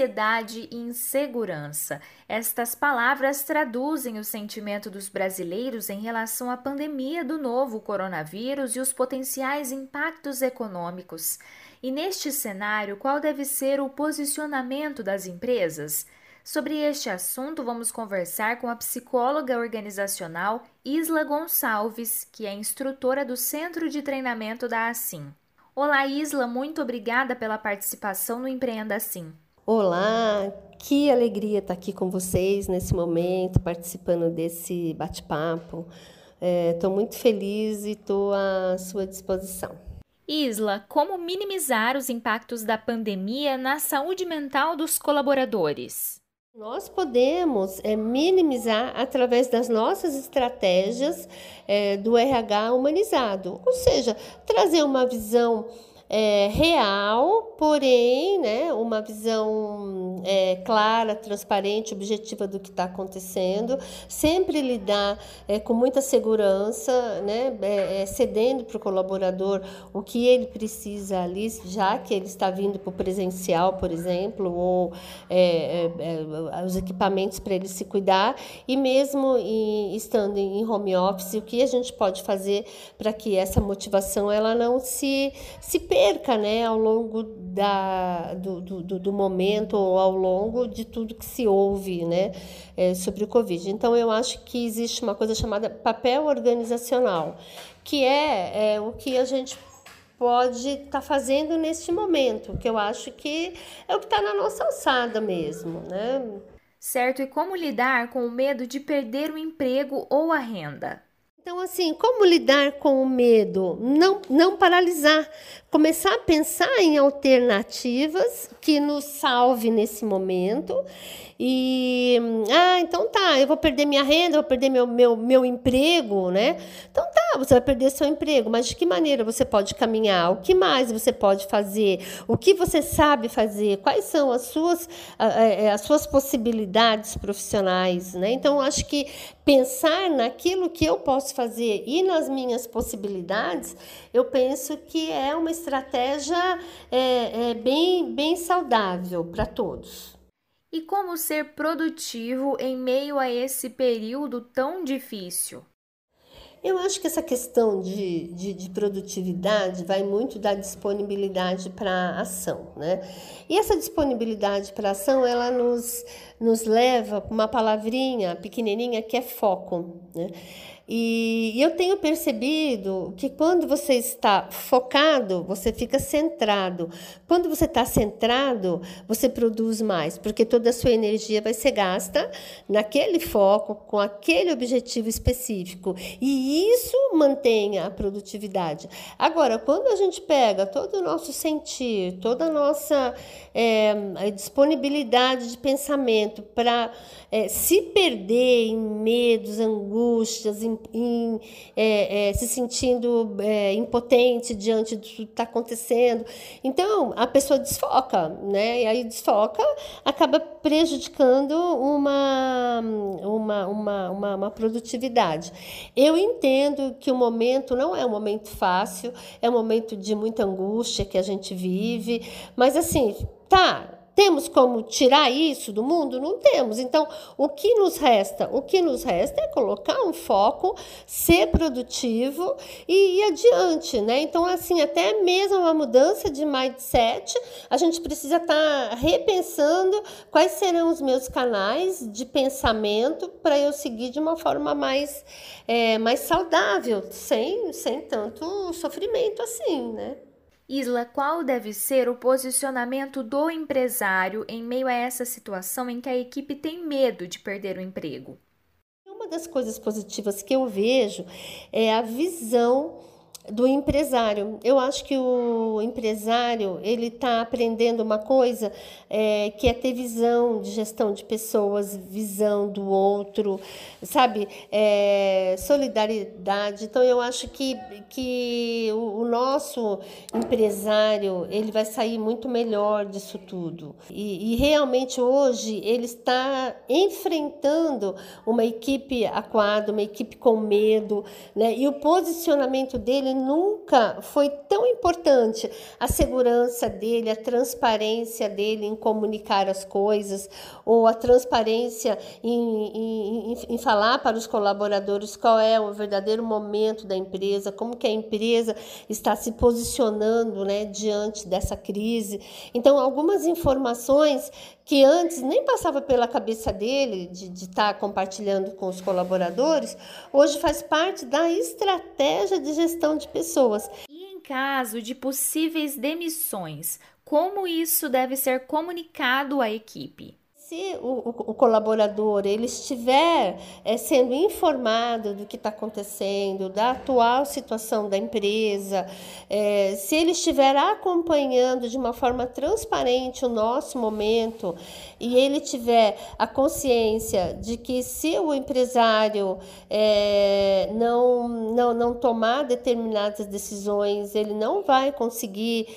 Ansiedade e insegurança. Estas palavras traduzem o sentimento dos brasileiros em relação à pandemia do novo coronavírus e os potenciais impactos econômicos. E neste cenário, qual deve ser o posicionamento das empresas? Sobre este assunto, vamos conversar com a psicóloga organizacional Isla Gonçalves, que é instrutora do Centro de Treinamento da Assim. Olá, Isla, muito obrigada pela participação no Empreenda Assim. Olá, que alegria estar aqui com vocês nesse momento, participando desse bate-papo. Estou é, muito feliz e estou à sua disposição. Isla, como minimizar os impactos da pandemia na saúde mental dos colaboradores? Nós podemos é, minimizar através das nossas estratégias é, do RH humanizado, ou seja, trazer uma visão é, real, porém, né, uma visão é, clara, transparente, objetiva do que está acontecendo, sempre lidar é, com muita segurança, né, é, é, cedendo para o colaborador o que ele precisa ali, já que ele está vindo para o presencial, por exemplo, ou é, os equipamentos para ele se cuidar, e mesmo em, estando em home office, o que a gente pode fazer para que essa motivação ela não se, se perca perca né, ao longo da, do, do, do momento ou ao longo de tudo que se ouve né, é, sobre o Covid. Então, eu acho que existe uma coisa chamada papel organizacional, que é, é o que a gente pode estar tá fazendo neste momento, que eu acho que é o que está na nossa alçada mesmo, né? Certo, e como lidar com o medo de perder o emprego ou a renda? Então, assim, como lidar com o medo? Não, não paralisar. Começar a pensar em alternativas que nos salve nesse momento. E, ah, então tá, eu vou perder minha renda, vou perder meu, meu, meu emprego, né? Então tá, você vai perder seu emprego, mas de que maneira você pode caminhar? O que mais você pode fazer? O que você sabe fazer? Quais são as suas, é, as suas possibilidades profissionais, né? Então, acho que pensar naquilo que eu posso fazer e nas minhas possibilidades, eu penso que é uma estratégia é, é bem, bem saudável para todos. E como ser produtivo em meio a esse período tão difícil? Eu acho que essa questão de, de, de produtividade vai muito da disponibilidade para ação, né? E essa disponibilidade para ação, ela nos, nos leva para uma palavrinha pequenininha que é foco, né? E eu tenho percebido que quando você está focado, você fica centrado. Quando você está centrado, você produz mais, porque toda a sua energia vai ser gasta naquele foco, com aquele objetivo específico. E isso mantém a produtividade. Agora, quando a gente pega todo o nosso sentir, toda a nossa é, disponibilidade de pensamento para é, se perder em medos, angústias, em em, é, é, se sentindo é, impotente diante do que está acontecendo. Então, a pessoa desfoca, né? E aí desfoca, acaba prejudicando uma, uma, uma, uma, uma produtividade. Eu entendo que o momento não é um momento fácil, é um momento de muita angústia que a gente vive, mas assim, tá, temos como tirar isso do mundo? Não temos. Então, o que nos resta? O que nos resta é colocar um foco, ser produtivo e ir adiante, né? Então, assim, até mesmo uma mudança de mindset, a gente precisa estar tá repensando quais serão os meus canais de pensamento para eu seguir de uma forma mais, é, mais saudável, sem, sem tanto sofrimento assim, né? Isla, qual deve ser o posicionamento do empresário em meio a essa situação em que a equipe tem medo de perder o emprego? Uma das coisas positivas que eu vejo é a visão do empresário. Eu acho que o empresário ele está aprendendo uma coisa é, que é ter visão de gestão de pessoas, visão do outro, sabe, é, solidariedade. Então eu acho que, que o, o, nosso empresário ele vai sair muito melhor disso tudo. E, e realmente hoje ele está enfrentando uma equipe aquada, uma equipe com medo, né? E o posicionamento dele nunca foi tão importante. A segurança dele, a transparência dele em comunicar as coisas, ou a transparência em, em, em falar para os colaboradores qual é o verdadeiro momento da empresa, como que a empresa está se posicionando né, diante dessa crise. Então, algumas informações que antes nem passava pela cabeça dele de estar tá compartilhando com os colaboradores, hoje faz parte da estratégia de gestão de pessoas. E em caso de possíveis demissões, como isso deve ser comunicado à equipe? Se o, o, colaborador ele estiver é, sendo informado do que está acontecendo, da atual situação da empresa, é, se ele estiver acompanhando de uma forma transparente o nosso momento e ele tiver a consciência de que se o empresário é, não, não, não tomar determinadas decisões, ele não vai conseguir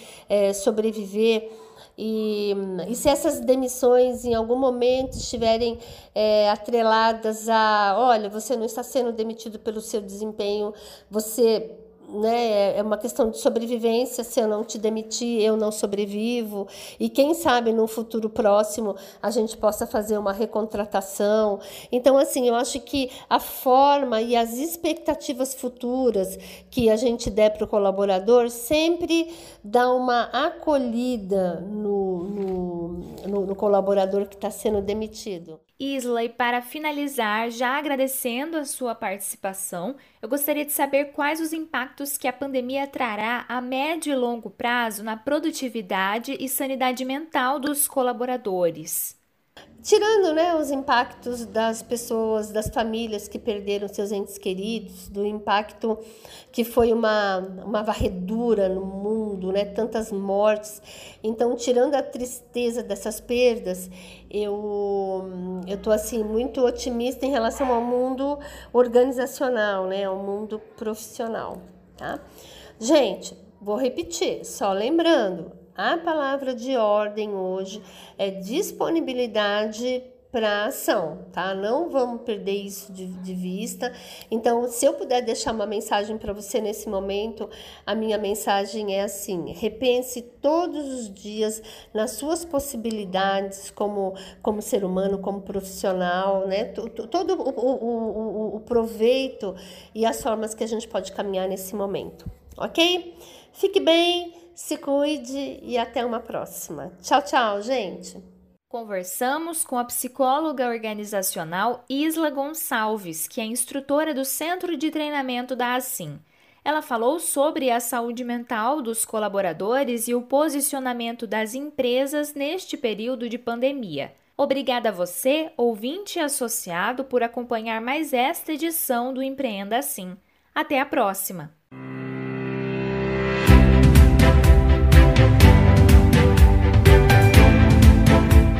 sobreviver e, e se essas demissões em algum momento estiverem é, atreladas a, olha, você não está sendo demitido pelo seu desempenho, você né, é uma questão de sobrevivência. Se eu não te demitir, eu não sobrevivo. E quem sabe no futuro próximo a gente possa fazer uma recontratação. Então, assim, eu acho que a forma e as expectativas futuras que a gente der para o colaborador sempre dá uma acolhida no, no, no, no colaborador que está sendo demitido. Isla, e para finalizar, já agradecendo a sua participação, eu gostaria de saber quais os impactos que a pandemia trará a médio e longo prazo na produtividade e sanidade mental dos colaboradores tirando né, os impactos das pessoas, das famílias que perderam seus entes queridos, do impacto que foi uma, uma varredura no mundo, né, tantas mortes. Então, tirando a tristeza dessas perdas, eu tô assim muito otimista em relação ao mundo organizacional, né, ao mundo profissional, tá? Gente, vou repetir, só lembrando, a palavra de ordem hoje é disponibilidade para ação, tá? Não vamos perder isso de, de, vista. Então, se eu puder deixar uma mensagem para você nesse momento, a minha mensagem é assim: repense todos os dias nas suas possibilidades como, como ser humano, como profissional, né? Todo o, o, o, o proveito e as formas que a gente pode caminhar nesse momento, ok? Fique bem se cuide e até uma próxima. Tchau, tchau, gente. Conversamos com a psicóloga organizacional Isla Gonçalves, que é instrutora do Centro de Treinamento da Assim. Ela falou sobre a saúde mental dos colaboradores e o posicionamento das empresas neste período de pandemia. Obrigada a você, ouvinte associado, por acompanhar mais esta edição do Empreenda Assim. Até a próxima!